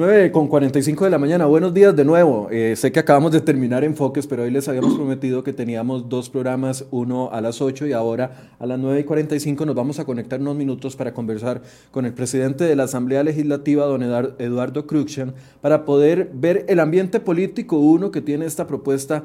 9 con 45 de la mañana, buenos días de nuevo. Eh, sé que acabamos de terminar Enfoques, pero hoy les habíamos prometido que teníamos dos programas, uno a las 8 y ahora a las 9 y 45 nos vamos a conectar unos minutos para conversar con el presidente de la Asamblea Legislativa, don Eduardo Cruxian, para poder ver el ambiente político, uno, que tiene esta propuesta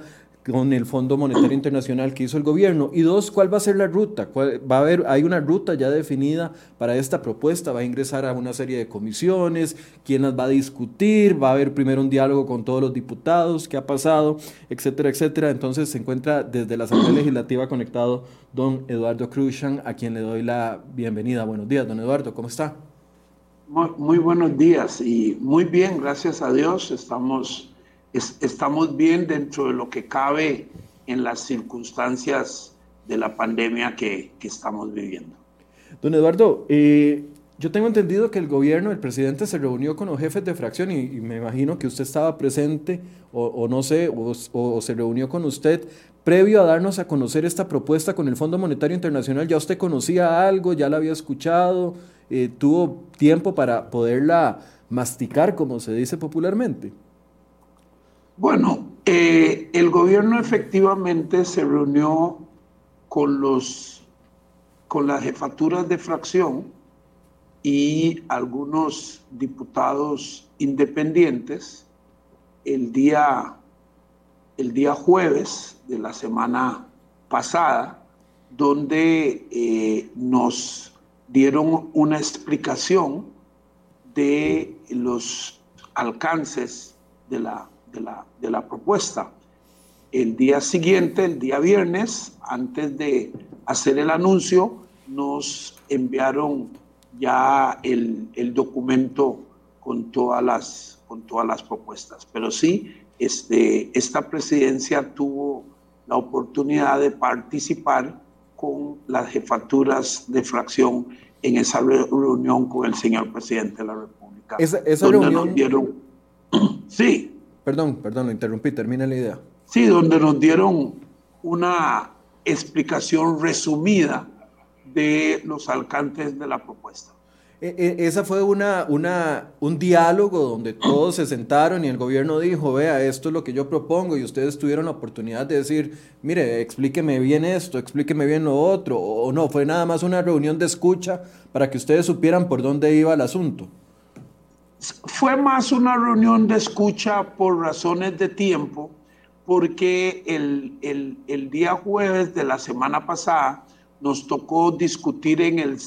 con el Fondo Monetario Internacional que hizo el gobierno. Y dos, ¿cuál va a ser la ruta? va a haber, hay una ruta ya definida para esta propuesta, va a ingresar a una serie de comisiones, quién las va a discutir, va a haber primero un diálogo con todos los diputados, qué ha pasado, etcétera, etcétera. Entonces se encuentra desde la Asamblea Legislativa conectado don Eduardo Cruzan, a quien le doy la bienvenida. Buenos días, don Eduardo, ¿cómo está? Muy, muy buenos días y muy bien, gracias a Dios, estamos estamos bien dentro de lo que cabe en las circunstancias de la pandemia que, estamos viviendo. Don Eduardo, eh, yo tengo entendido que el gobierno, el presidente se reunió con los jefes de fracción y, me imagino que usted estaba presente o, no sé, o, se reunió con usted previo a darnos a conocer esta propuesta con el Fondo Monetario Internacional. ¿Ya usted conocía algo? ¿Ya la había escuchado? Eh, ¿Tuvo tiempo para poderla masticar, como se dice popularmente? Bueno, eh, el gobierno efectivamente se reunió con los con las jefaturas de fracción y algunos diputados independientes el día el día jueves de la semana pasada, donde eh, nos dieron una explicación de los alcances de la de la, propuesta. El día siguiente, el día viernes, antes de hacer el anuncio, nos enviaron ya el, documento con todas las, con todas las propuestas. Pero sí, este, esta presidencia tuvo la oportunidad de participar con las jefaturas de fracción en esa reunión con el señor presidente de la República. Esa, reunión... dieron... sí, Perdón, perdón, lo interrumpí, termina la idea. Sí, donde nos dieron una explicación resumida de los alcances de la propuesta. E, e, esa fue una, una, un diálogo donde todos se sentaron y el gobierno dijo, vea, esto es lo que yo propongo y ustedes tuvieron la oportunidad de decir, mire, explíqueme bien esto, explíqueme bien lo otro, o no, fue nada más una reunión de escucha para que ustedes supieran por dónde iba el asunto. Fue más una reunión de escucha por razones de tiempo, porque el, día jueves de la semana pasada nos tocó discutir en el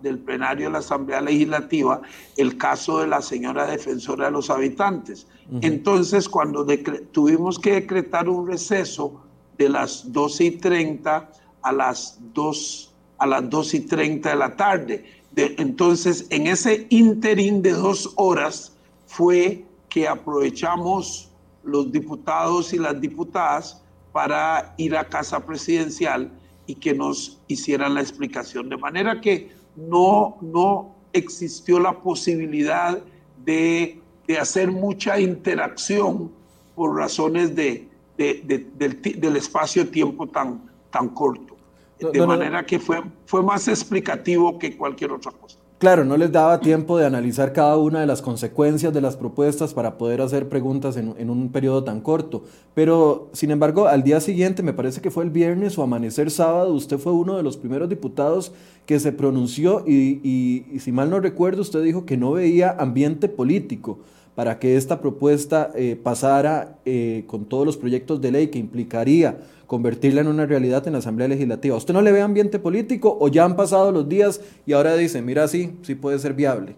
del plenario de la Asamblea Legislativa el caso de la señora defensora de los habitantes. Entonces, cuando tuvimos que decretar un receso de las 12 y 30 a las 2, a las 2 y 30 de la tarde, entonces, en ese interín de dos horas fue que aprovechamos los diputados y las diputadas para ir a casa presidencial y que nos hicieran la explicación. De manera que no, no existió la posibilidad de, hacer mucha interacción por razones de, del, espacio-tiempo tan, tan corto de manera que fue, fue más explicativo que cualquier otra cosa. Claro, no les daba tiempo de analizar cada una de las consecuencias de las propuestas para poder hacer preguntas en, un periodo tan corto. Pero, sin embargo, al día siguiente, me parece que fue el viernes o amanecer sábado, usted fue uno de los primeros diputados que se pronunció y, y si mal no recuerdo, usted dijo que no veía ambiente político para que esta propuesta eh, pasara eh, con todos los proyectos de ley que implicaría convertirla en una realidad en la Asamblea Legislativa. ¿Usted no le ve ambiente político o ya han pasado los días y ahora dice, mira, sí, sí puede ser viable?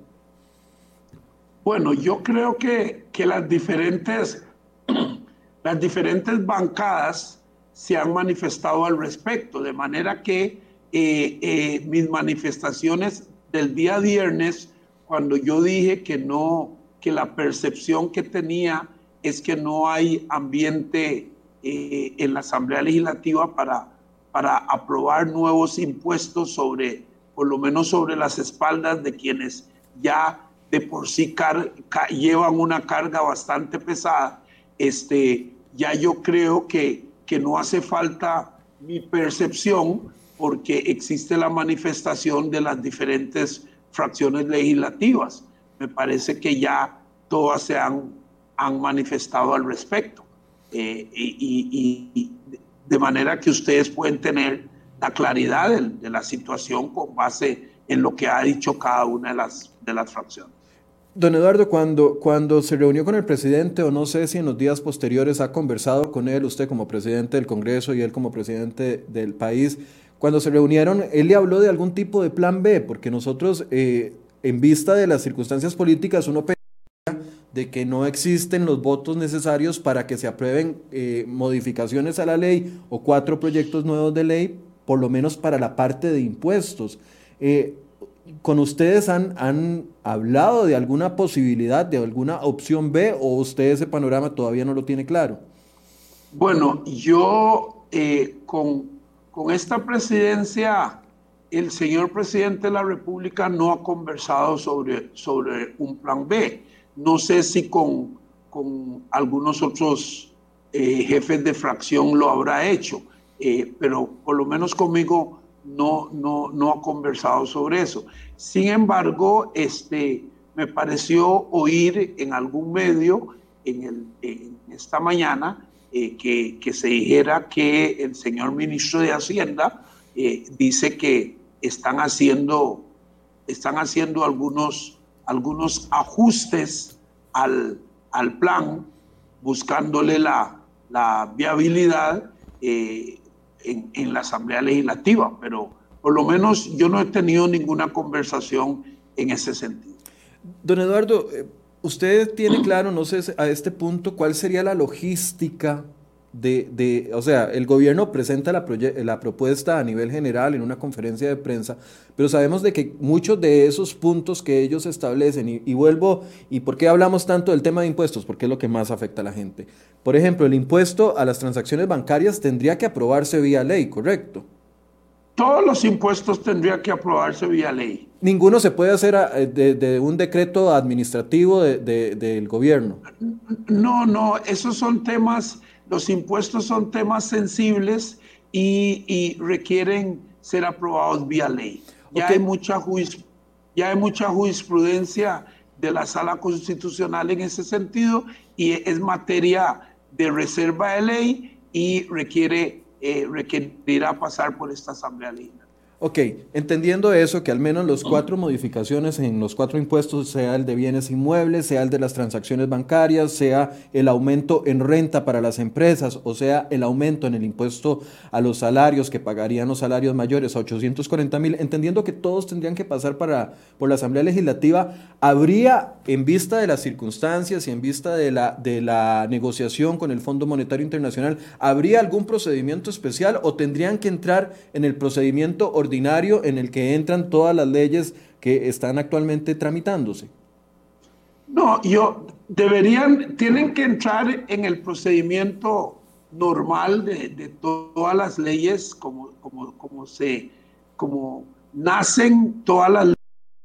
Bueno, yo creo que, que las, diferentes, las diferentes bancadas se han manifestado al respecto, de manera que eh, mis manifestaciones del día viernes, cuando yo dije que no, que la percepción que tenía es que no hay ambiente eh, en la Asamblea Legislativa para, para aprobar nuevos impuestos sobre, por lo menos sobre las espaldas de quienes ya de por sí llevan una carga bastante pesada. Este, ya yo creo que, que no hace falta mi percepción porque existe la manifestación de las diferentes fracciones legislativas me parece que ya todas se han, han manifestado al respecto. Eh, y, de manera que ustedes pueden tener la claridad de, la situación con base en lo que ha dicho cada una de las, de las fracciones. Don Eduardo, cuando, cuando se reunió con el presidente, o no sé si en los días posteriores ha conversado con él, usted como presidente del Congreso y él como presidente del país, cuando se reunieron, él le habló de algún tipo de plan B, porque nosotros, eh, en vista de las circunstancias políticas, uno de que no existen los votos necesarios para que se aprueben eh, modificaciones a la ley o cuatro proyectos nuevos de ley, por lo menos para la parte de impuestos. Eh, ¿Con ustedes han, han hablado de alguna posibilidad, de alguna opción B o usted ese panorama todavía no lo tiene claro? Bueno, yo eh, con, con esta presidencia el señor presidente de la República no ha conversado sobre, sobre un plan B. No sé si con, con algunos otros eh, jefes de fracción lo habrá hecho, eh, pero por lo menos conmigo no, no, no ha conversado sobre eso. Sin embargo, este, me pareció oír en algún medio en, el, en esta mañana eh, que, que, se dijera que el señor ministro de Hacienda dice que están haciendo, están haciendo algunos algunos ajustes al, al plan, buscándole la, la viabilidad eh, en, en, la Asamblea Legislativa, pero por lo menos yo no he tenido ninguna conversación en ese sentido. Don Eduardo, eh, ¿usted tiene claro, no sé a este punto, cuál sería la logística de, o sea, el gobierno presenta la, la, propuesta a nivel general en una conferencia de prensa, pero sabemos de que muchos de esos puntos que ellos establecen, y, vuelvo, ¿y por qué hablamos tanto del tema de impuestos? Porque es lo que más afecta a la gente. Por ejemplo, el impuesto a las transacciones bancarias tendría que aprobarse vía ley, ¿correcto? Todos los impuestos tendrían que aprobarse vía ley. Ninguno se puede hacer de, de un decreto administrativo de, del gobierno. No, no, esos son temas los impuestos son temas sensibles y, requieren ser aprobados vía ley. Ya, hay mucha ya hay mucha jurisprudencia de la sala constitucional en ese sentido y es materia de reserva de ley y requiere, eh, requerirá pasar por esta Asamblea Legislativa. Ok, entendiendo eso, que al menos las cuatro modificaciones en los cuatro impuestos, sea el de bienes inmuebles, sea el de las transacciones bancarias, sea el aumento en renta para las empresas, o sea el aumento en el impuesto a los salarios que pagarían los salarios mayores a 840 mil, entendiendo que todos tendrían que pasar para, por la Asamblea Legislativa, ¿habría, en vista de las circunstancias y en vista de la, de la negociación con el Fondo Monetario Internacional, ¿habría algún procedimiento especial o tendrían que entrar en el procedimiento ordinario? en el que entran todas las leyes que están actualmente tramitándose? No, yo deberían, tienen que entrar en el procedimiento normal de, todas las leyes, como, como, como, se, como nacen todas las leyes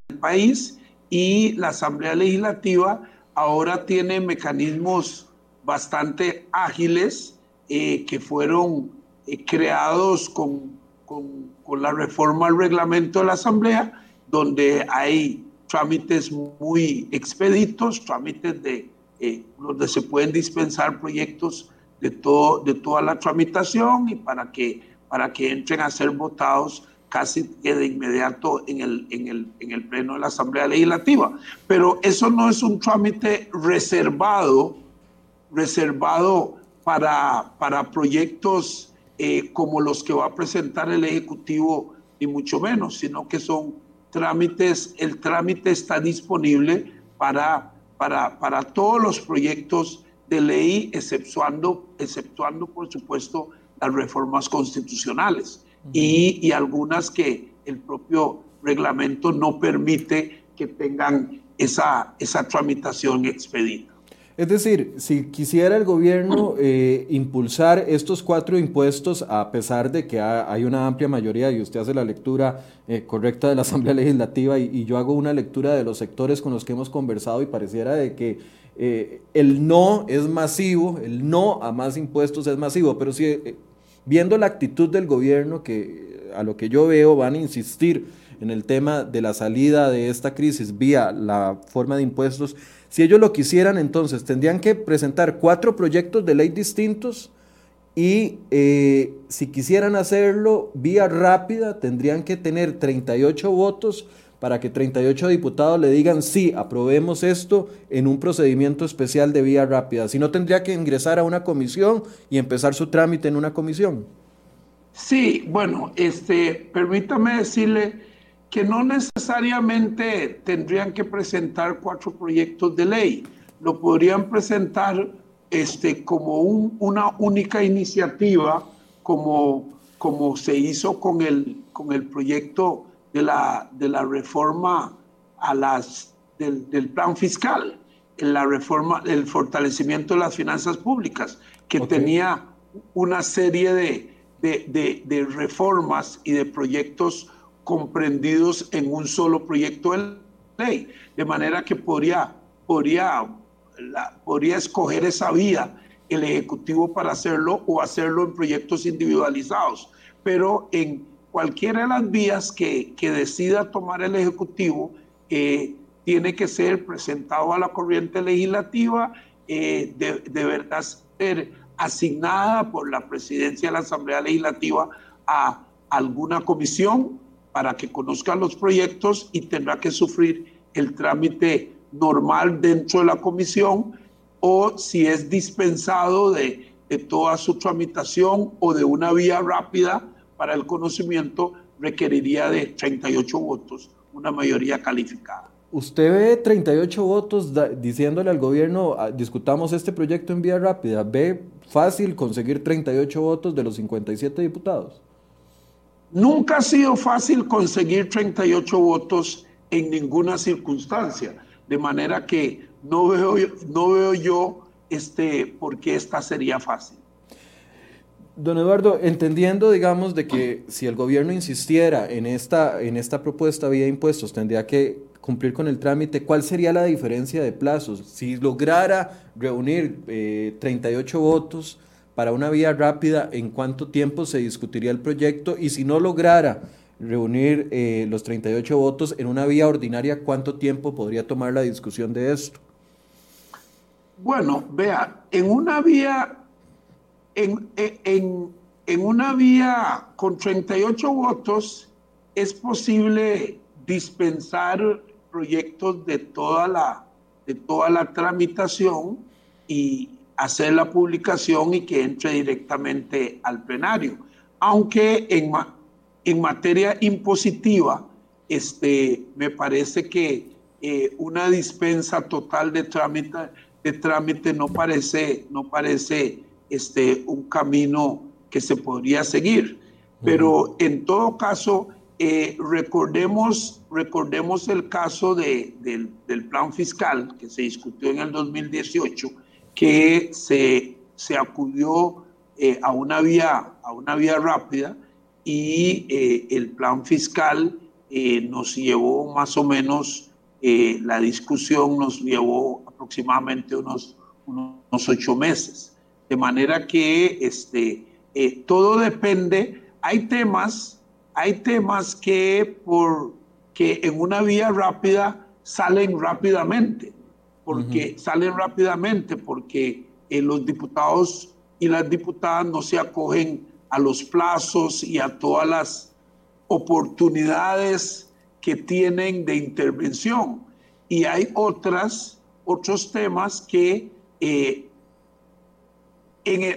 del país y la Asamblea Legislativa ahora tiene mecanismos bastante ágiles eh, que fueron eh, creados con con la reforma al reglamento de la Asamblea, donde hay trámites muy expeditos, trámites de, eh, donde se pueden dispensar proyectos de, todo, de toda la tramitación y para que, para que entren a ser votados casi de inmediato en el, en, el, en el Pleno de la Asamblea Legislativa. Pero eso no es un trámite reservado, reservado para, para proyectos eh, como los que va a presentar el Ejecutivo, ni mucho menos, sino que son trámites, el trámite está disponible para, para, para todos los proyectos de ley, exceptuando, exceptuando por supuesto, las reformas constitucionales y, y algunas que el propio reglamento no permite que tengan esa, esa tramitación expedita. Es decir, si quisiera el gobierno eh, impulsar estos cuatro impuestos, a pesar de que hay una amplia mayoría, y usted hace la lectura eh, correcta de la Asamblea Legislativa, y, yo hago una lectura de los sectores con los que hemos conversado, y pareciera de que eh, el no es masivo, el no a más impuestos es masivo, pero si viendo la actitud del gobierno, que a lo que yo veo van a insistir en el tema de la salida de esta crisis vía la forma de impuestos, si ellos lo quisieran, entonces tendrían que presentar cuatro proyectos de ley distintos y eh, si quisieran hacerlo vía rápida, tendrían que tener 38 votos para que 38 diputados le digan sí, aprobemos esto en un procedimiento especial de vía rápida. Si no, tendría que ingresar a una comisión y empezar su trámite en una comisión. Sí, bueno, este, permítame decirle que no necesariamente tendrían que presentar cuatro proyectos de ley. Lo podrían presentar este, como una única iniciativa, como, como se hizo con el, con el proyecto de la, de la reforma a las, del, del plan fiscal, la reforma, el fortalecimiento de las finanzas públicas, que tenía una serie de, de, de, reformas y de proyectos comprendidos en un solo proyecto de ley, de manera que podría, podría, podría escoger esa vía el Ejecutivo para hacerlo o hacerlo en proyectos individualizados, pero en cualquiera de las vías que, decida tomar el Ejecutivo eh, tiene que ser presentado a la corriente legislativa, eh, de, de, verdad ser asignada por la presidencia de la Asamblea Legislativa a alguna comisión para que conozcan los proyectos y tendrá que sufrir el trámite normal dentro de la comisión o si es dispensado de, de toda su tramitación o de una vía rápida, para el conocimiento requeriría de 38 votos, una mayoría calificada. ¿Usted ve 38 votos diciéndole al gobierno, ah, discutamos este proyecto en vía rápida? ¿Ve fácil conseguir 38 votos de los 57 diputados? Nunca ha sido fácil conseguir 38 votos en ninguna circunstancia, de manera que no veo, no veo yo este, por qué esta sería fácil. Don Eduardo, entendiendo, digamos, de que si el gobierno insistiera en esta, en esta propuesta vía impuestos, tendría que cumplir con el trámite, ¿cuál sería la diferencia de plazos? Si lograra reunir 38 eh, votos para una vía rápida, ¿en cuánto tiempo se discutiría el proyecto? Y si no lograra reunir eh, los 38 votos en una vía ordinaria, ¿cuánto tiempo podría tomar la discusión de esto? Bueno, vea, en una vía en, una vía con 38 votos es posible dispensar proyectos de toda la, de toda la tramitación y hacer la publicación y que entre directamente al plenario. Aunque en, en materia impositiva, este, me parece que eh, una dispensa total de trámite, de trámite no parece, no parece este, un camino que se podría seguir. Pero en todo caso, eh, recordemos, recordemos el caso de, del, plan fiscal que se discutió en el 2018, que se, se acudió eh, a, una vía, a una vía rápida y eh, el plan fiscal nos llevó más o menos, la discusión nos llevó aproximadamente unos, unos ocho meses. De manera que este, eh, todo depende. Hay temas, hay temas que, por, que en una vía rápida salen rápidamente, porque salen rápidamente, porque eh, los diputados y las diputadas no se acogen a los plazos y a todas las oportunidades que tienen de intervención. Y hay otras, otros temas que eh,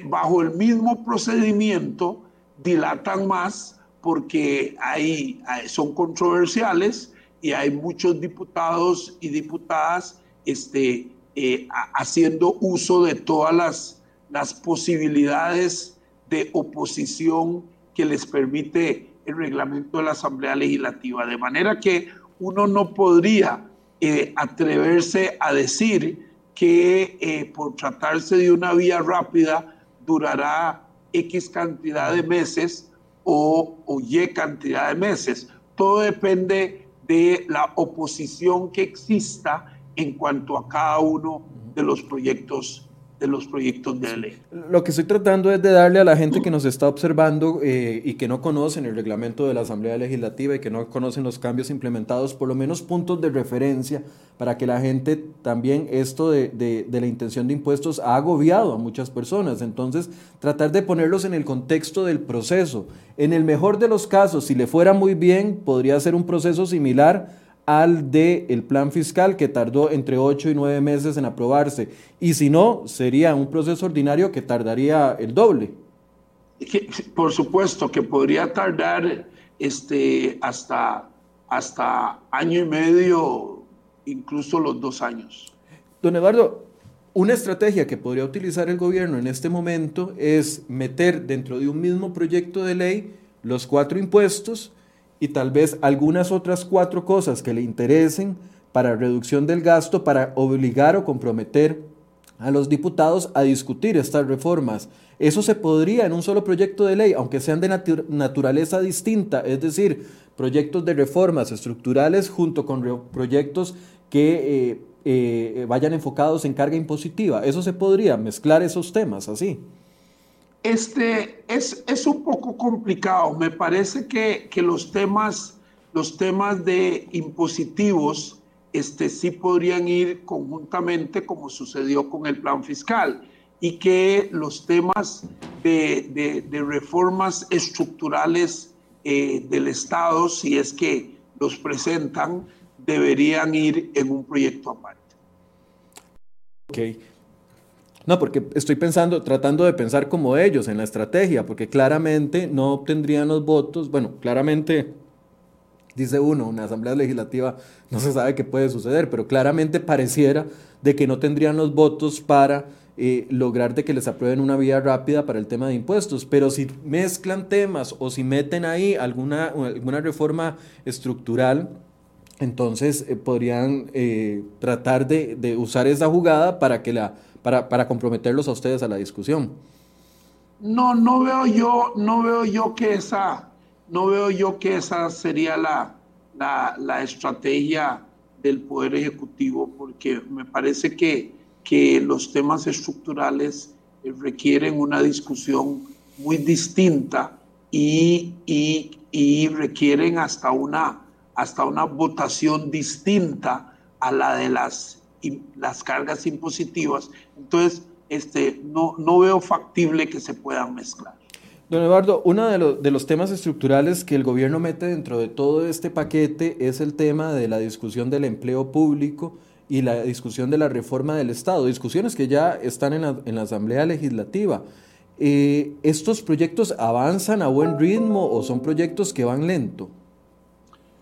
bajo el mismo procedimiento dilatan más porque hay, son controversiales y hay muchos diputados y diputadas este, eh, haciendo uso de todas las, posibilidades de oposición que les permite el reglamento de la Asamblea Legislativa. De manera que uno no podría eh, atreverse a decir que eh, por tratarse de una vía rápida durará X cantidad de meses o, Y cantidad de meses. Todo depende de la oposición que exista en cuanto a cada uno de los proyectos de los proyectos de ley. Lo que estoy tratando es de darle a la gente que nos está observando eh, y que no conocen el reglamento de la Asamblea Legislativa y que no conocen los cambios implementados, por lo menos puntos de referencia para que la gente también esto de, de la intención de impuestos ha agobiado a muchas personas. Entonces, tratar de ponerlos en el contexto del proceso. En el mejor de los casos, si le fuera muy bien, podría ser un proceso similar al de el plan fiscal que tardó entre 8 y 9 meses en aprobarse. Y si no, sería un proceso ordinario que tardaría el doble. Por supuesto que podría tardar este, hasta, hasta año y medio, incluso los dos años. Don Eduardo, una estrategia que podría utilizar el gobierno en este momento es meter dentro de un mismo proyecto de ley los cuatro impuestos, y tal vez algunas otras cuatro cosas que le interesen para reducción del gasto, para obligar o comprometer a los diputados a discutir estas reformas. Eso se podría en un solo proyecto de ley, aunque sean de naturaleza distinta, es decir, proyectos de reformas estructurales junto con proyectos que eh, eh, vayan enfocados en carga impositiva. Eso se podría mezclar esos temas así. Este es, es un poco complicado. Me parece que, que, los, temas, los temas de impositivos este, sí podrían ir conjuntamente como sucedió con el plan fiscal y que los temas de, de, reformas estructurales eh, del Estado, si es que los presentan, deberían ir en un proyecto aparte. Ok. No, porque estoy pensando, tratando de pensar como ellos en la estrategia, porque claramente no obtendrían los votos. Bueno, claramente, dice uno, una asamblea legislativa no se sabe qué puede suceder, pero claramente pareciera de que no tendrían los votos para eh, lograr de que les aprueben una vía rápida para el tema de impuestos. Pero si mezclan temas o si meten ahí alguna, alguna reforma estructural, entonces eh, podrían eh, tratar de, de usar esa jugada para que la para, comprometerlos a ustedes a la discusión. No, no veo yo, no veo yo que esa, no veo yo que esa sería la, la, estrategia del Poder Ejecutivo, porque me parece que, que los temas estructurales requieren una discusión muy distinta y, y, y, requieren hasta una, hasta una votación distinta a la de las las cargas impositivas. Entonces, este, no, no veo factible que se puedan mezclar. Don Eduardo, uno de, de, los temas estructurales que el gobierno mete dentro de todo este paquete es el tema de la discusión del empleo público y la discusión de la reforma del Estado, discusiones que ya están en la, en la Asamblea Legislativa. Eh, ¿Estos proyectos avanzan a buen ritmo o son proyectos que van lento?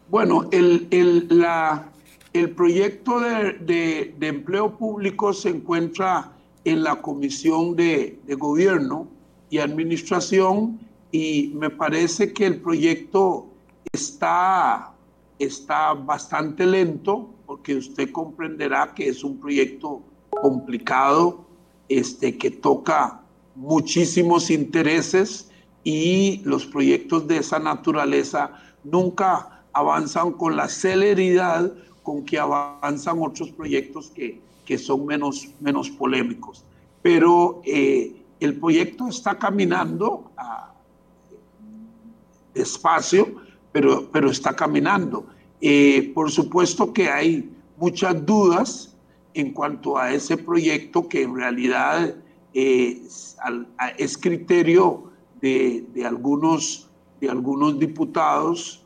Bueno, el, el, la, el proyecto de, empleo público se encuentra en la Comisión de, Gobierno y Administración y me parece que el proyecto está, está bastante lento porque usted comprenderá que es un proyecto complicado este, que toca muchísimos intereses y los proyectos de esa naturaleza nunca avanzan con la celeridad con que avanzan otros proyectos que, que son menos, menos polémicos. Pero eh, el proyecto está caminando despacio, pero, pero está caminando. Eh, por supuesto que hay muchas dudas en cuanto a ese proyecto que en realidad eh, es criterio de, de, algunos, de algunos diputados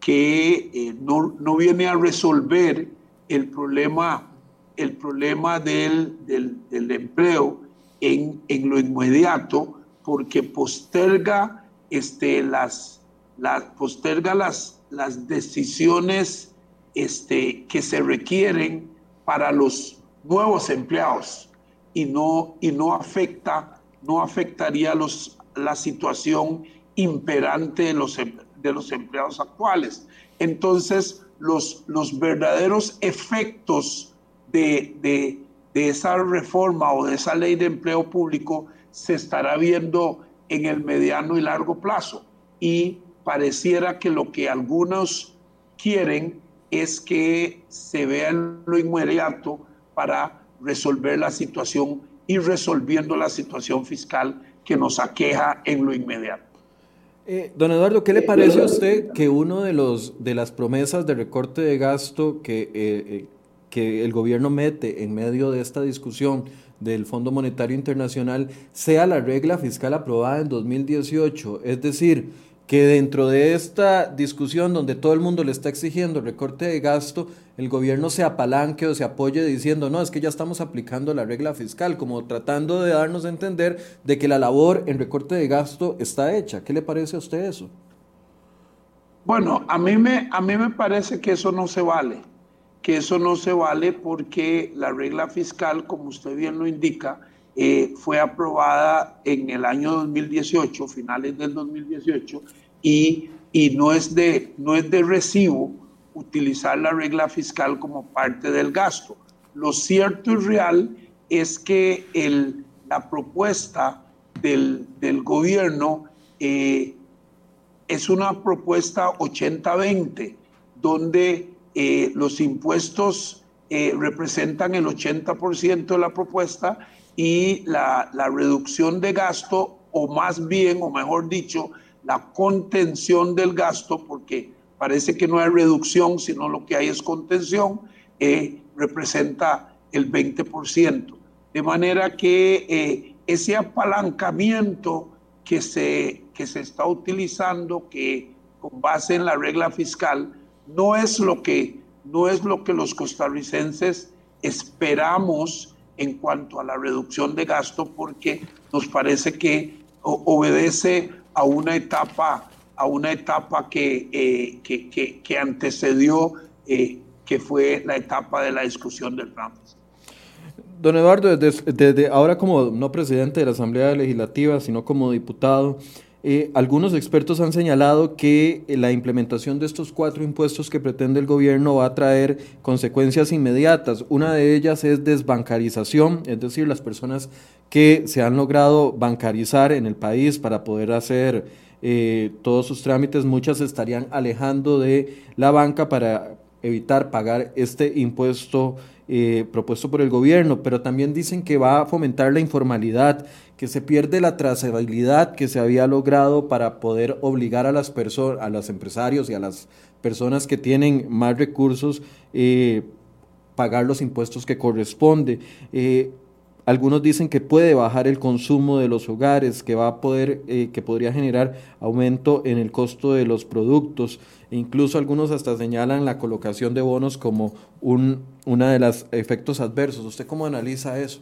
que eh, no, no, viene a resolver el problema, el problema del, del, empleo en, en, lo inmediato porque posterga, este, las, las, posterga las, las decisiones este, que se requieren para los nuevos empleados. Y no, y no afecta, no afectaría los, la situación imperante de los, empleados de los empleados actuales. Entonces, los, los verdaderos efectos de, de, de, esa reforma o de esa ley de empleo público se estará viendo en el mediano y largo plazo. Y pareciera que lo que algunos quieren es que se vea en lo inmediato para resolver la situación y resolviendo la situación fiscal que nos aqueja en lo inmediato. Eh, don Eduardo, ¿qué le parece a usted que uno de los de las promesas de recorte de gasto que, eh, eh, que el gobierno mete en medio de esta discusión del Fondo Monetario Internacional sea la regla fiscal aprobada en 2018? Es decir, que dentro de esta discusión donde todo el mundo le está exigiendo recorte de gasto, el gobierno se apalanque o se apoye diciendo, no, es que ya estamos aplicando la regla fiscal, como tratando de darnos a entender de que la labor en recorte de gasto está hecha. ¿Qué le parece a usted eso? Bueno, a mí me, a mí me parece que eso no se vale, que eso no se vale porque la regla fiscal, como usted bien lo indica, eh, fue aprobada en el año 2018, finales del 2018, y, y no, es de, no es de recibo utilizar la regla fiscal como parte del gasto. Lo cierto y real es que el, la propuesta del, del gobierno eh, es una propuesta 80-20, donde eh, los impuestos representan el 80% de la propuesta y la, reducción de gasto, o más bien, o mejor dicho, la contención del gasto, porque parece que no hay reducción, sino lo que hay es contención, eh, representa el 20%. De manera que eh, ese apalancamiento que se, que se está utilizando, que con base en la regla fiscal, no es lo que, no es lo que los costarricenses esperamos en cuanto a la reducción de gasto porque nos parece que obedece a una etapa, a una etapa que, eh, que, antecedió, eh, que fue la etapa de la discusión del plan. Don Eduardo, desde ahora como no presidente de la Asamblea Legislativa, sino como diputado, eh, algunos expertos han señalado que la implementación de estos cuatro impuestos que pretende el gobierno va a traer consecuencias inmediatas. Una de ellas es desbancarización, es decir, las personas que se han logrado bancarizar en el país para poder hacer eh, todos sus trámites, muchas estarían alejando de la banca para evitar pagar este impuesto propuesto por el gobierno, pero también dicen que va a fomentar la informalidad que se pierde la trazabilidad que se había logrado para poder obligar a las personas, a los empresarios y a las personas que tienen más recursos eh, pagar los impuestos que corresponde. Eh, algunos dicen que puede bajar el consumo de los hogares, que va a poder, eh, que podría generar aumento en el costo de los productos. E incluso algunos hasta señalan la colocación de bonos como un una de los efectos adversos. ¿Usted cómo analiza eso?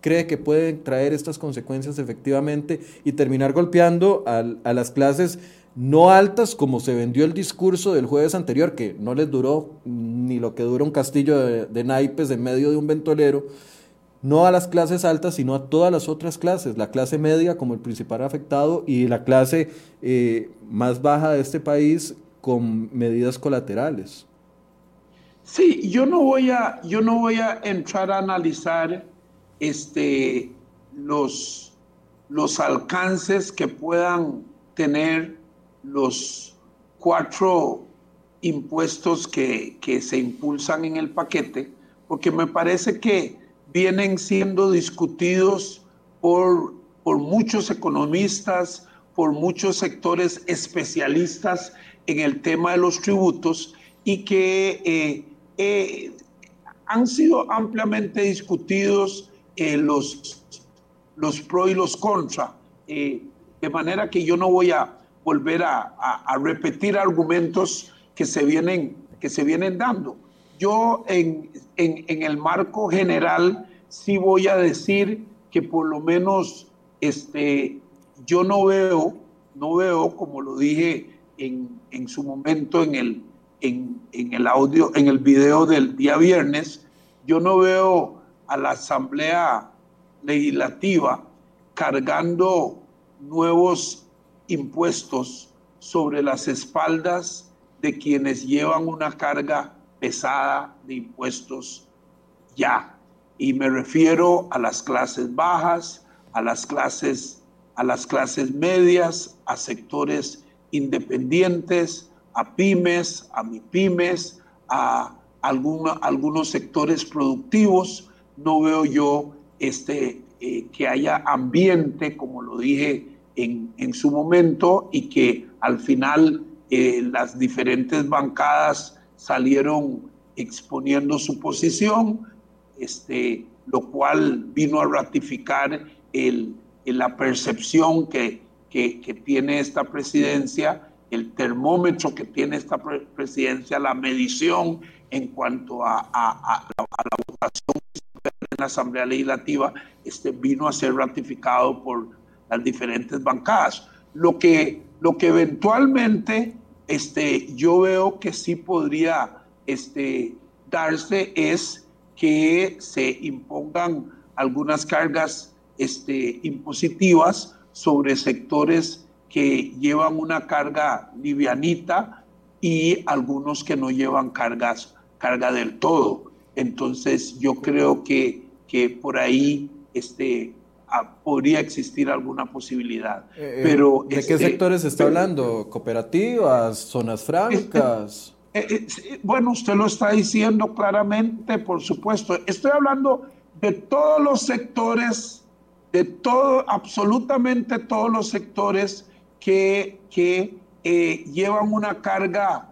cree que pueden traer estas consecuencias efectivamente y terminar golpeando a, las clases no altas como se vendió el discurso del jueves anterior, que no les duró ni lo que dura un castillo de, naipes en medio de un ventolero, no a las clases altas, sino a todas las otras clases, la clase media como el principal afectado y la clase eh, más baja de este país con medidas colaterales. Sí, yo no voy a, yo no voy a entrar a analizar este, los, los alcances que puedan tener los cuatro impuestos que, se impulsan en el paquete, porque me parece que vienen siendo discutidos por, por muchos economistas, por muchos sectores especialistas en el tema de los tributos y que eh, eh, han sido ampliamente discutidos eh, los, los pro y los contra, de manera que yo no voy a volver a, repetir argumentos que se vienen, que se vienen dando. Yo en, en, el marco general sí voy a decir que por lo menos este, yo no veo, no veo, como lo dije en, en su momento en el, en, en, el audio, en el video del día viernes, yo no veo a la Asamblea Legislativa cargando nuevos impuestos sobre las espaldas de quienes llevan una carga pesada de impuestos ya. Y me refiero a las clases bajas, a las clases, a las clases medias, a sectores independientes, a pymes, a MIPYMES, a algunos sectores productivos no veo yo este, eh, que haya ambiente, como lo dije en, en su momento, y que al final eh, las diferentes bancadas salieron exponiendo su posición, este, lo cual vino a ratificar el, la percepción que, que, que, tiene esta presidencia, el termómetro que tiene esta presidencia, la medición en cuanto a, a, a, la votación en la Asamblea Legislativa, este, vino a ser ratificado por las diferentes bancadas. Lo que, lo que eventualmente este, yo veo que sí podría este, darse es que se impongan algunas cargas este, impositivas sobre sectores que llevan una carga livianita y algunos que no llevan cargas, carga del todo. Entonces yo creo que, que por ahí este, ah, podría existir alguna posibilidad. Eh, eh, Pero, ¿De qué este, sectores está hablando? ¿Cooperativas? ¿Zonas francas? Eh, bueno, usted lo está diciendo claramente, por supuesto. Estoy hablando de todos los sectores, de todo, absolutamente todos los sectores que, que llevan una carga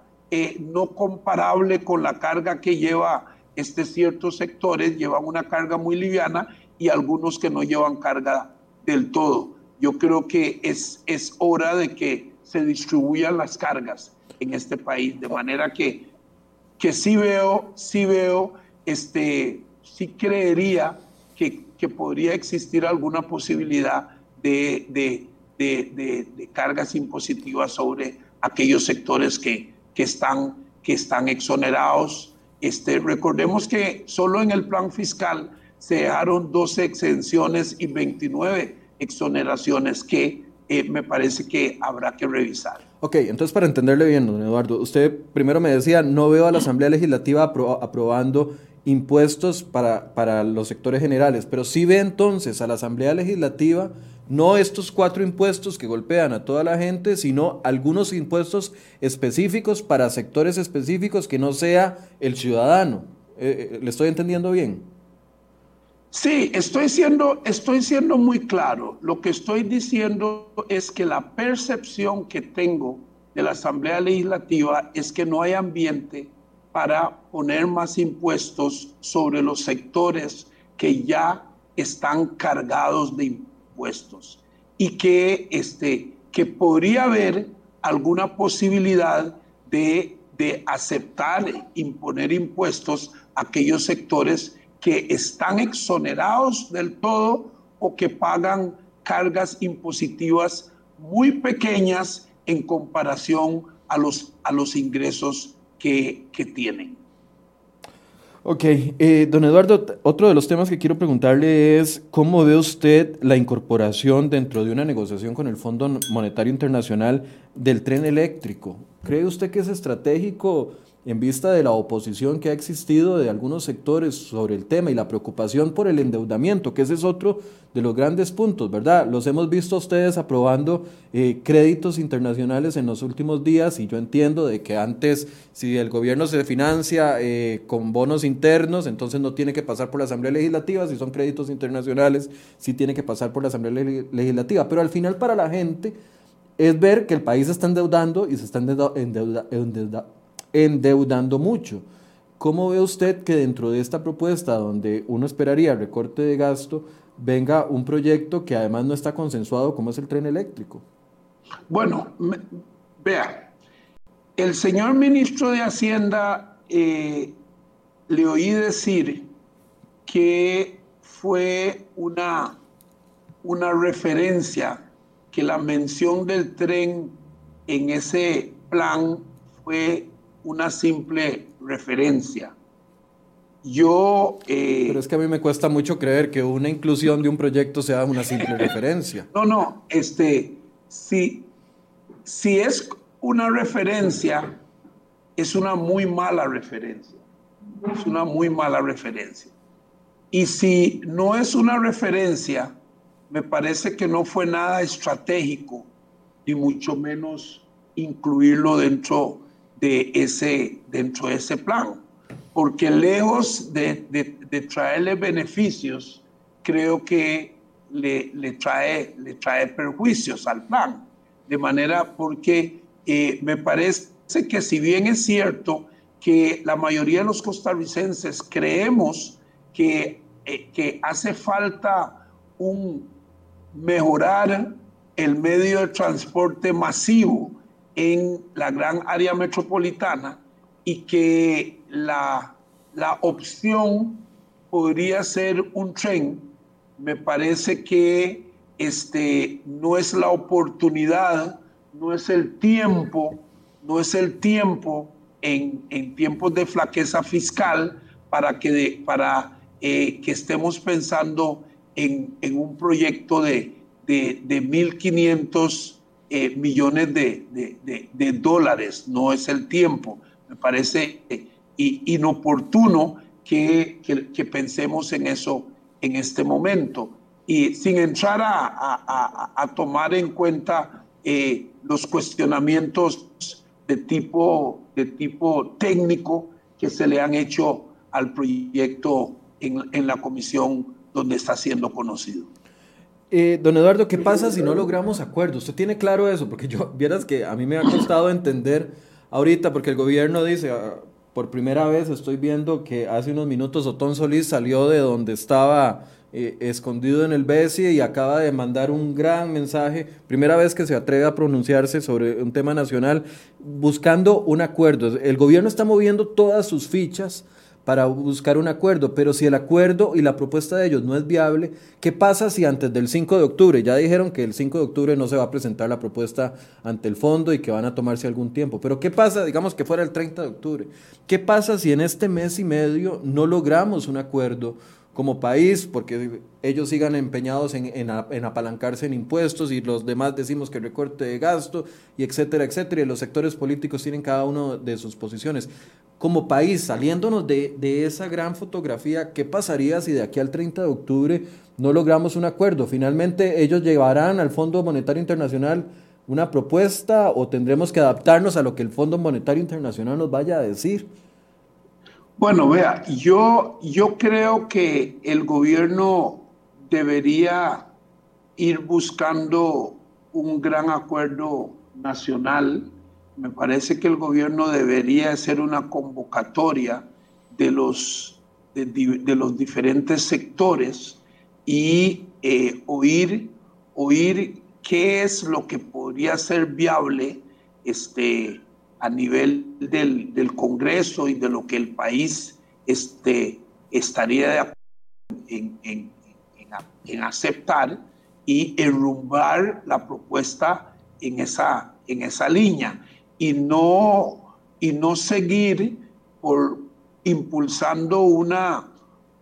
no comparable con la carga que lleva este, ciertos sectores llevan una carga muy liviana y algunos que no llevan carga del todo. Yo creo que es, es hora de que se distribuyan las cargas en este país, de manera que, que sí veo, sí veo, este, sí creería que, que podría existir alguna posibilidad de, de, de, de, cargas impositivas sobre aquellos sectores que, que, están, que están exonerados este, recordemos que solo en el plan fiscal se dejaron 12 exenciones y 29 exoneraciones que eh, me parece que habrá que revisar. Ok, entonces para entenderle bien, don Eduardo, usted primero me decía, no veo a la Asamblea Legislativa aprobando impuestos para, para los sectores generales, pero sí ve entonces a la Asamblea Legislativa no estos cuatro impuestos que golpean a toda la gente, sino algunos impuestos específicos para sectores específicos que no sea el ciudadano. Eh, eh, ¿Le estoy entendiendo bien? Sí, estoy siendo, estoy siendo muy claro. Lo que estoy diciendo es que la percepción que tengo de la Asamblea Legislativa es que no hay ambiente para poner más impuestos sobre los sectores que ya están cargados de impuestos y que, este, que podría haber alguna posibilidad de, de aceptar, imponer impuestos a aquellos sectores que están exonerados del todo o que pagan cargas impositivas muy pequeñas en comparación a los, a los ingresos que, que tienen. Ok, eh, don Eduardo, otro de los temas que quiero preguntarle es cómo ve usted la incorporación dentro de una negociación con el Fondo Monetario Internacional del tren eléctrico. ¿Cree usted que es estratégico en vista de la oposición que ha existido de algunos sectores sobre el tema y la preocupación por el endeudamiento, que ese es otro de los grandes puntos, ¿verdad? Los hemos visto ustedes aprobando eh, créditos internacionales en los últimos días y yo entiendo de que antes, si el gobierno se financia eh, con bonos internos, entonces no tiene que pasar por la Asamblea Legislativa, si son créditos internacionales, sí tiene que pasar por la Asamblea Legislativa, pero al final para la gente es ver que el país se está endeudando y se está endeudando endeudando mucho. ¿Cómo ve usted que dentro de esta propuesta, donde uno esperaría recorte de gasto, venga un proyecto que además no está consensuado como es el tren eléctrico? Bueno, vea, el señor ministro de Hacienda eh, le oí decir que fue una, una referencia, que la mención del tren en ese plan fue una simple referencia. Yo... Eh, Pero es que a mí me cuesta mucho creer que una inclusión de un proyecto sea una simple referencia. No, no, este, si, si es una referencia, es una muy mala referencia. Es una muy mala referencia. Y si no es una referencia, me parece que no fue nada estratégico, ni mucho menos incluirlo dentro de ese, dentro de ese plan. porque lejos de, de, traerle beneficios, creo que le, le, trae, le trae perjuicios al plan. De manera porque eh, me parece que si bien es cierto que la mayoría de los costarricenses creemos que, eh, que hace falta un mejorar el medio de transporte masivo en la gran área metropolitana y que la, la opción podría ser un tren, me parece que este, no es la oportunidad, no es el tiempo, no es el tiempo en, en tiempos de flaqueza fiscal para que, para, eh, que estemos pensando en, un proyecto de, de, de 1.500 eh, millones de, de, de, dólares, no es el tiempo. Me parece eh, inoportuno que, que, pensemos en eso en este momento. Y sin entrar a, a, a tomar en cuenta eh, los cuestionamientos de tipo, de tipo técnico que se le han hecho al proyecto en, en la comisión donde está siendo conocido. Eh, don Eduardo, ¿qué pasa si no logramos acuerdo? ¿Usted tiene claro eso? Porque yo, vieras que a mí me ha costado entender ahorita, porque el gobierno dice, ah, por primera vez estoy viendo que hace unos minutos Otón Solís salió de donde estaba eh, escondido en el BESI y acaba de mandar un gran mensaje, primera vez que se atreve a pronunciarse sobre un tema nacional, buscando un acuerdo. El gobierno está moviendo todas sus fichas para buscar un acuerdo, pero si el acuerdo y la propuesta de ellos no es viable, ¿qué pasa si antes del 5 de octubre, ya dijeron que el 5 de octubre no se va a presentar la propuesta ante el fondo y que van a tomarse algún tiempo, pero qué pasa, digamos que fuera el 30 de octubre, qué pasa si en este mes y medio no logramos un acuerdo? como país, porque ellos sigan empeñados en, apalancarse en impuestos y los demás decimos que recorte de gasto y etcétera, etcétera, y los sectores políticos tienen cada uno de sus posiciones como país, saliéndonos de, esa gran fotografía, ¿qué pasaría si de aquí al 30 de octubre no logramos un acuerdo? Finalmente ellos llevarán al Fondo Monetario Internacional una propuesta o tendremos que adaptarnos a lo que el Fondo Monetario Internacional nos vaya a decir. Bueno, vea, yo, yo creo que el gobierno debería ir buscando un gran acuerdo nacional me parece que el gobierno debería hacer una convocatoria de los, de, los diferentes sectores y eh, oír, qué es lo que podría ser viable este, a nivel del, del Congreso y de lo que el país este, estaría de acuerdo en, en, en, aceptar y enrumbar la propuesta en esa, en esa línea y no, y no seguir por impulsando una,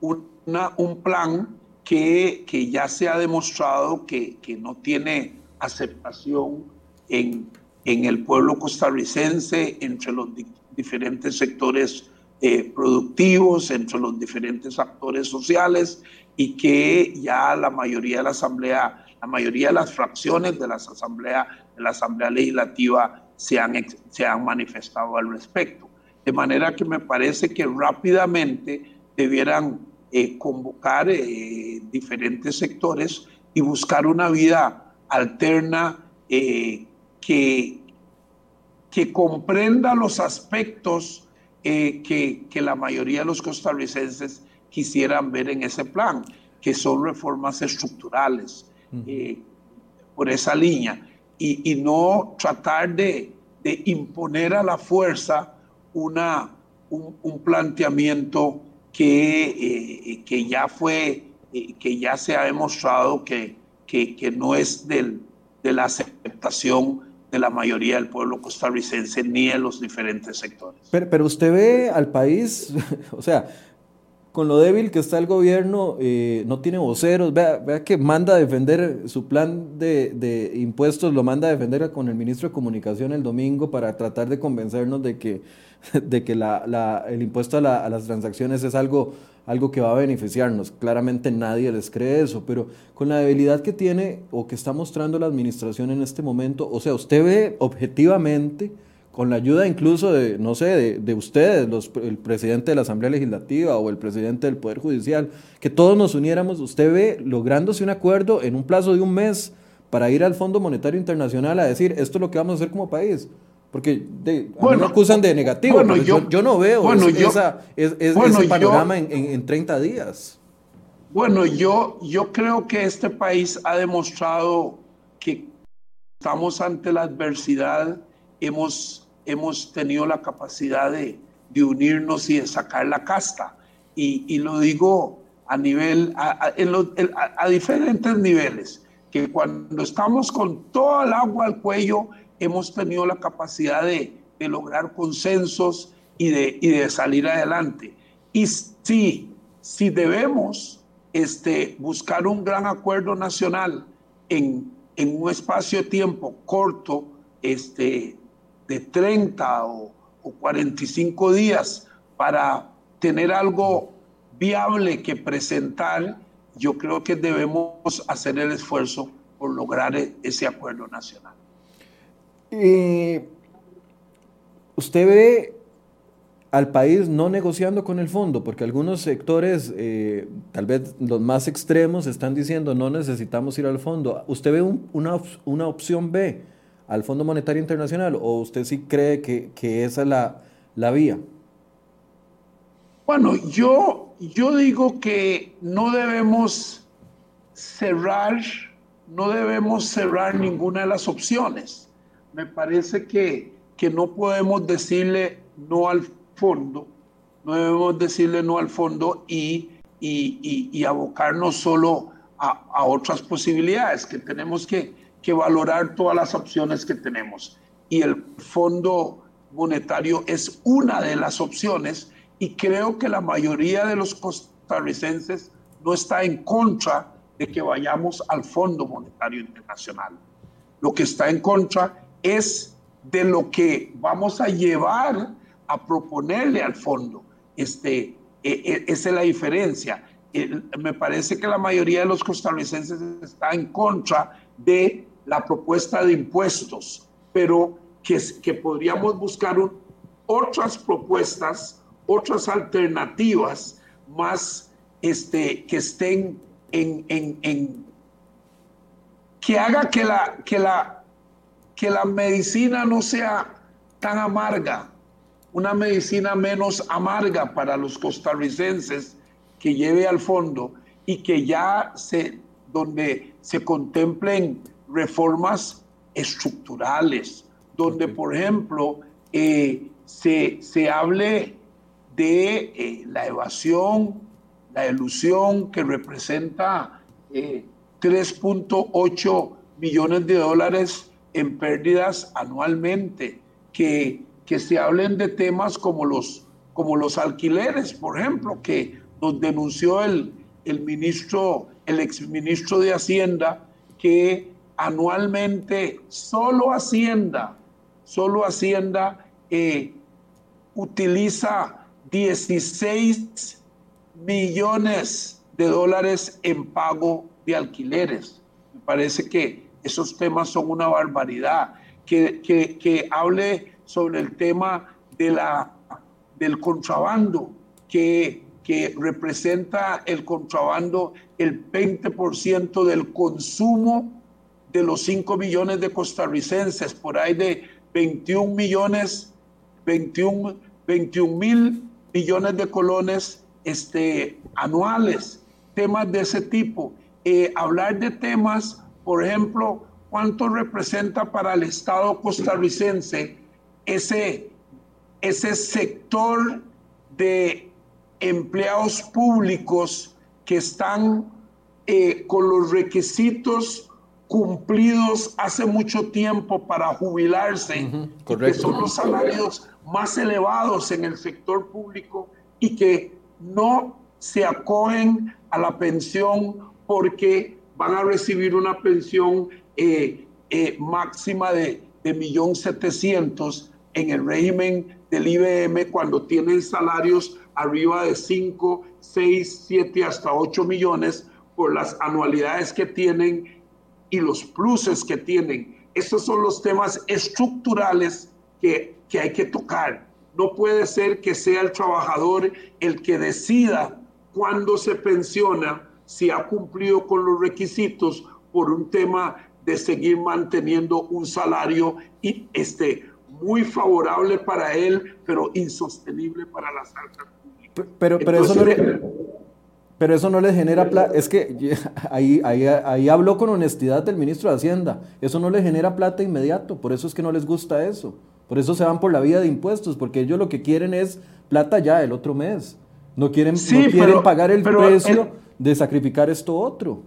una, un plan que, que, ya se ha demostrado que, que no tiene aceptación en, en, el pueblo costarricense, entre los diferentes sectores eh, productivos, entre los diferentes actores sociales y que ya la mayoría de la asamblea, la mayoría de las fracciones de, las asamblea, de la asamblea legislativa se han, se han manifestado al respecto. De manera que me parece que rápidamente debieran eh, convocar eh, diferentes sectores y buscar una vida alterna eh, que, que comprenda los aspectos que, que, la mayoría de los costarricenses quisieran ver en ese plan, que son reformas estructurales por esa línea y, no tratar de, imponer a la fuerza una, un, planteamiento que, eh, que ya fue, eh, que ya se ha demostrado que, que, no es del, de la aceptación de la mayoría del pueblo costarricense ni de los diferentes sectores. Pero usted ve al país, o sea, con lo débil que está el gobierno, eh, no tiene voceros, vea, vea, que manda a defender su plan de, impuestos, lo manda a defender con el ministro de Comunicación el domingo para tratar de convencernos de que, de que la, el impuesto a, las transacciones es algo, algo que va a beneficiarnos. Claramente nadie les cree eso, pero con la debilidad que tiene o que está mostrando la administración en este momento, o sea, usted ve objetivamente con la ayuda incluso de, no sé, de, ustedes, los, el presidente de la Asamblea Legislativa o el presidente del Poder Judicial, que todos nos uniéramos, usted ve lográndose un acuerdo en un plazo de un mes para ir al Fondo Monetario Internacional a decir, esto es lo que vamos a hacer como país. Porque de, bueno, me acusan de negativo, bueno, yo, yo, no veo bueno, esa, ese panorama en, en, en 30 días. Bueno, yo, yo creo que este país ha demostrado que estamos ante la adversidad, hemos, hemos tenido la capacidad de, de unirnos y de sacar la casta. Y, y lo digo a nivel, a, a, diferentes niveles, que cuando estamos con todo el agua al cuello, hemos tenido la capacidad de, de lograr consensos y de, y de salir adelante. Y sí, si debemos este, buscar un gran acuerdo nacional en, en un espacio de tiempo corto, este, de 30 o, o 45 días, para tener algo viable que presentar, yo creo que debemos hacer el esfuerzo por lograr e, ese acuerdo nacional. Eh, ¿Usted ve al país no negociando con el fondo? Porque algunos sectores, eh, tal vez los más extremos, están diciendo no necesitamos ir al fondo. ¿Usted ve una, una, opción B al Fondo Monetario Internacional o usted sí cree que, que esa es la, la vía? Bueno, yo, yo digo que no debemos cerrar, no debemos cerrar ninguna de las opciones me parece que, que no podemos decirle no al fondo, no debemos decirle no al fondo y, y, y, abocarnos solo a, a, otras posibilidades, que tenemos que, que valorar todas las opciones que tenemos. Y el Fondo Monetario es una de las opciones y creo que la mayoría de los costarricenses no está en contra de que vayamos al Fondo Monetario Internacional. Lo que está en contra es de lo que vamos a llevar a proponerle al fondo. Este, e, e, esa es la diferencia. me parece que la mayoría de los costarricenses está en contra de la propuesta de impuestos, pero que, que podríamos buscar otras propuestas, otras alternativas más este, que estén en, en, que haga que la, que la que la medicina no sea tan amarga, una medicina menos amarga para los costarricenses que lleve al fondo y que ya se, donde se contemplen reformas estructurales, donde, por ejemplo, eh, se, se, hable de eh, la evasión, la ilusión que representa 3.8 eh, millones de dólares en pérdidas anualmente, que, que se hablen de temas como los, como los alquileres, por ejemplo, que nos denunció el, el ministro, el exministro de Hacienda, que anualmente solo Hacienda, solo Hacienda eh, utiliza 16 millones de dólares en pago de alquileres. Me parece que esos temas son una barbaridad. Que, que, hable sobre el tema de la, del contrabando, que, que representa el contrabando el 20% del consumo de los 5 millones de costarricenses, por ahí de 21 millones, 21, 21 mil millones de colones este, anuales, temas de ese tipo. Eh, hablar de temas por ejemplo, cuánto representa para el Estado costarricense ese, ese sector de empleados públicos que están eh, con los requisitos cumplidos hace mucho tiempo para jubilarse, que son los salarios más elevados en el sector público y que no se acogen a la pensión porque van a recibir una pensión eh, eh, máxima de, de 1.700.000 en el régimen del IBM cuando tienen salarios arriba de 5, 6, 7 hasta 8 millones por las anualidades que tienen y los pluses que tienen. Estos son los temas estructurales que que hay que tocar. No puede ser que sea el trabajador el que decida cuándo se pensiona, si ha cumplido con los requisitos por un tema de seguir manteniendo un salario y este, muy favorable para él, pero insostenible para las arcas públicas. Pero, pero eso no le, pero eso no les genera plata. Es que ahí, ahí, ahí habló con honestidad el ministro de Hacienda. Eso no les genera plata inmediato. Por eso es que no les gusta eso. Por eso se van por la vía de impuestos, porque ellos lo que quieren es plata ya el otro mes. No quieren, no quieren pagar el precio de sacrificar esto otro.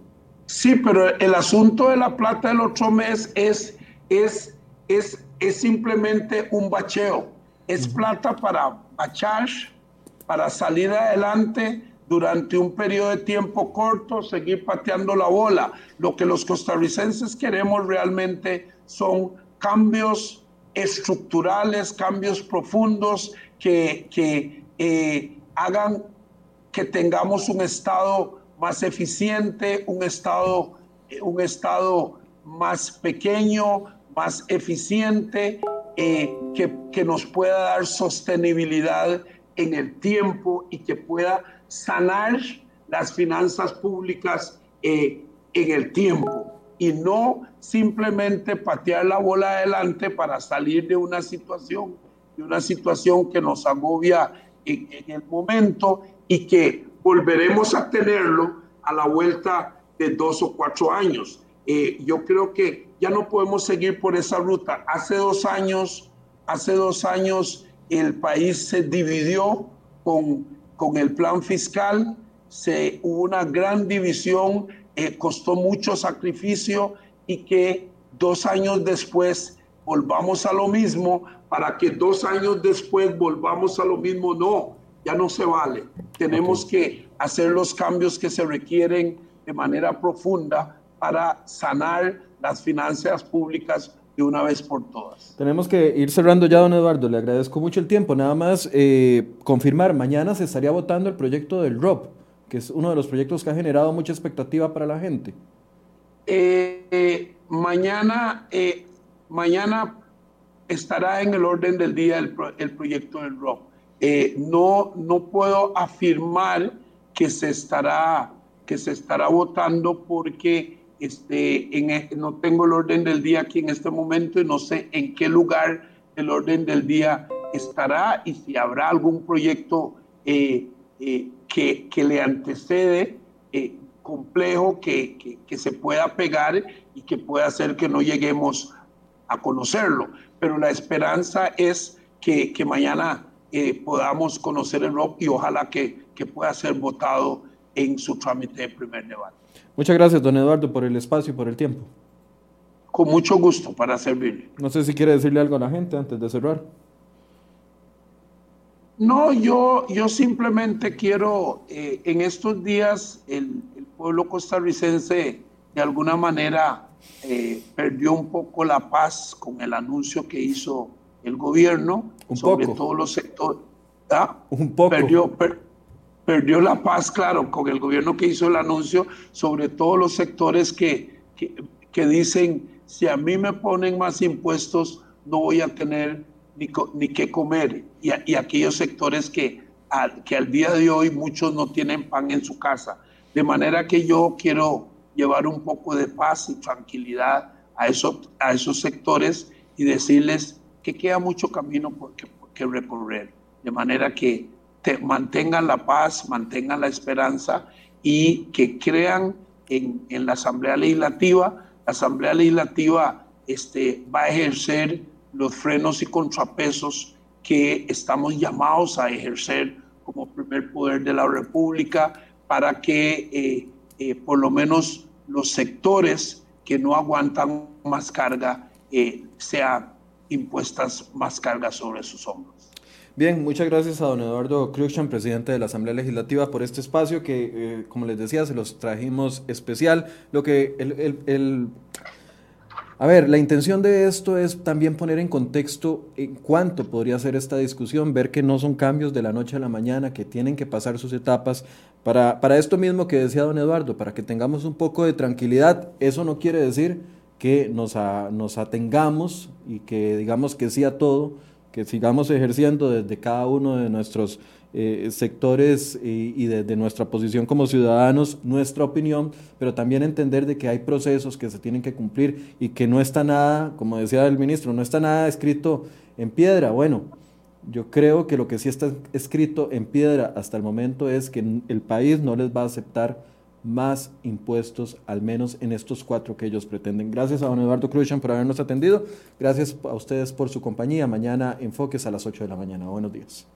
Sí, pero el asunto de la plata del otro mes es, es, es, es simplemente un bacheo. Es plata para bachar, para salir adelante durante un periodo de tiempo corto, seguir pateando la bola. Lo que los costarricenses queremos realmente son cambios estructurales, cambios profundos que, que eh, hagan que tengamos un Estado más eficiente, un Estado, un estado más pequeño, más eficiente, eh, que, que nos pueda dar sostenibilidad en el tiempo y que pueda sanar las finanzas públicas eh, en el tiempo y no simplemente patear la bola adelante para salir de una situación, de una situación que nos agobia en, el momento y que volveremos a tenerlo a la vuelta de dos o cuatro años. Eh, yo creo que ya no podemos seguir por esa ruta. Hace dos años, hace dos años el país se dividió con, con el plan fiscal, se, hubo una gran división, eh, costó mucho sacrificio y que dos años después volvamos a lo mismo, para que dos años después volvamos a lo mismo, no, ya no se vale. Tenemos que hacer los cambios que se requieren de manera profunda para sanar las finanzas públicas de una vez por todas. Tenemos que ir cerrando ya, don Eduardo. Le agradezco mucho el tiempo. Nada más eh, confirmar, mañana se estaría votando el proyecto del ROP, que es uno de los proyectos que ha generado mucha expectativa para la gente. Eh, mañana, eh, mañana estará en el orden del día el, el proyecto del ROP. no, no puedo afirmar que se estará, que se estará votando porque este, en, no tengo el orden del día aquí en este momento y no sé en qué lugar el orden del día estará y si habrá algún proyecto eh, eh, que, que, le antecede eh, complejo que, que, que, se pueda pegar y que pueda hacer que no lleguemos a conocerlo. Pero la esperanza es que, mañana podamos conocer el ROP y ojalá que pueda ser votado en su trámite de primer debate. Muchas gracias, don Eduardo, por el espacio y por el tiempo. Con mucho gusto para servirle. No sé si quiere decirle algo a la gente antes de cerrar. No, yo, yo simplemente quiero, eh, en estos días el, pueblo costarricense de alguna manera eh, perdió un poco la paz con el anuncio que hizo el gobierno un sobre poco. todos los sectores. ¿Ah? Un poco. Perdió, perdió la paz, claro, con el gobierno que hizo el anuncio sobre todos los sectores que, que, dicen, si a mí me ponen más impuestos, no voy a tener ni, ni qué comer. Y, y aquellos sectores que, que al día de hoy muchos no tienen pan en su casa. De manera que yo quiero llevar un poco de paz y tranquilidad a esos, a esos sectores y decirles que queda mucho camino por que recorrer. De manera que mantengan la paz, mantengan la esperanza y que crean en, en, la Asamblea Legislativa. La Asamblea Legislativa este, va a ejercer los frenos y contrapesos que estamos llamados a ejercer como primer poder de la República para que eh, eh, por lo menos los sectores que no aguantan más carga eh, sean impuestas más cargas sobre sus hombros. Bien, muchas gracias a don Eduardo Cruxan, presidente de la Asamblea Legislativa, por este espacio que, eh, como les decía, se los trajimos especial. Lo que el, el, el, a ver, la intención de esto es también poner en contexto en cuánto podría ser esta discusión, ver que no son cambios de la noche a la mañana, que tienen que pasar sus etapas. Para, para esto mismo que decía don Eduardo, para que tengamos un poco de tranquilidad, eso no quiere decir que nos, a, nos atengamos y que digamos que sí a todo que sigamos ejerciendo desde cada uno de nuestros eh, sectores y, desde nuestra posición como ciudadanos nuestra opinión, pero también entender de que hay procesos que se tienen que cumplir y que no está nada, como decía el ministro, no está nada escrito en piedra. Bueno, yo creo que lo que sí está escrito en piedra hasta el momento es que el país no les va a aceptar más impuestos, al menos en estos cuatro que ellos pretenden. Gracias a don Eduardo Cruzan por habernos atendido. Gracias a ustedes por su compañía. Mañana enfoques a las 8 de la mañana. Buenos días.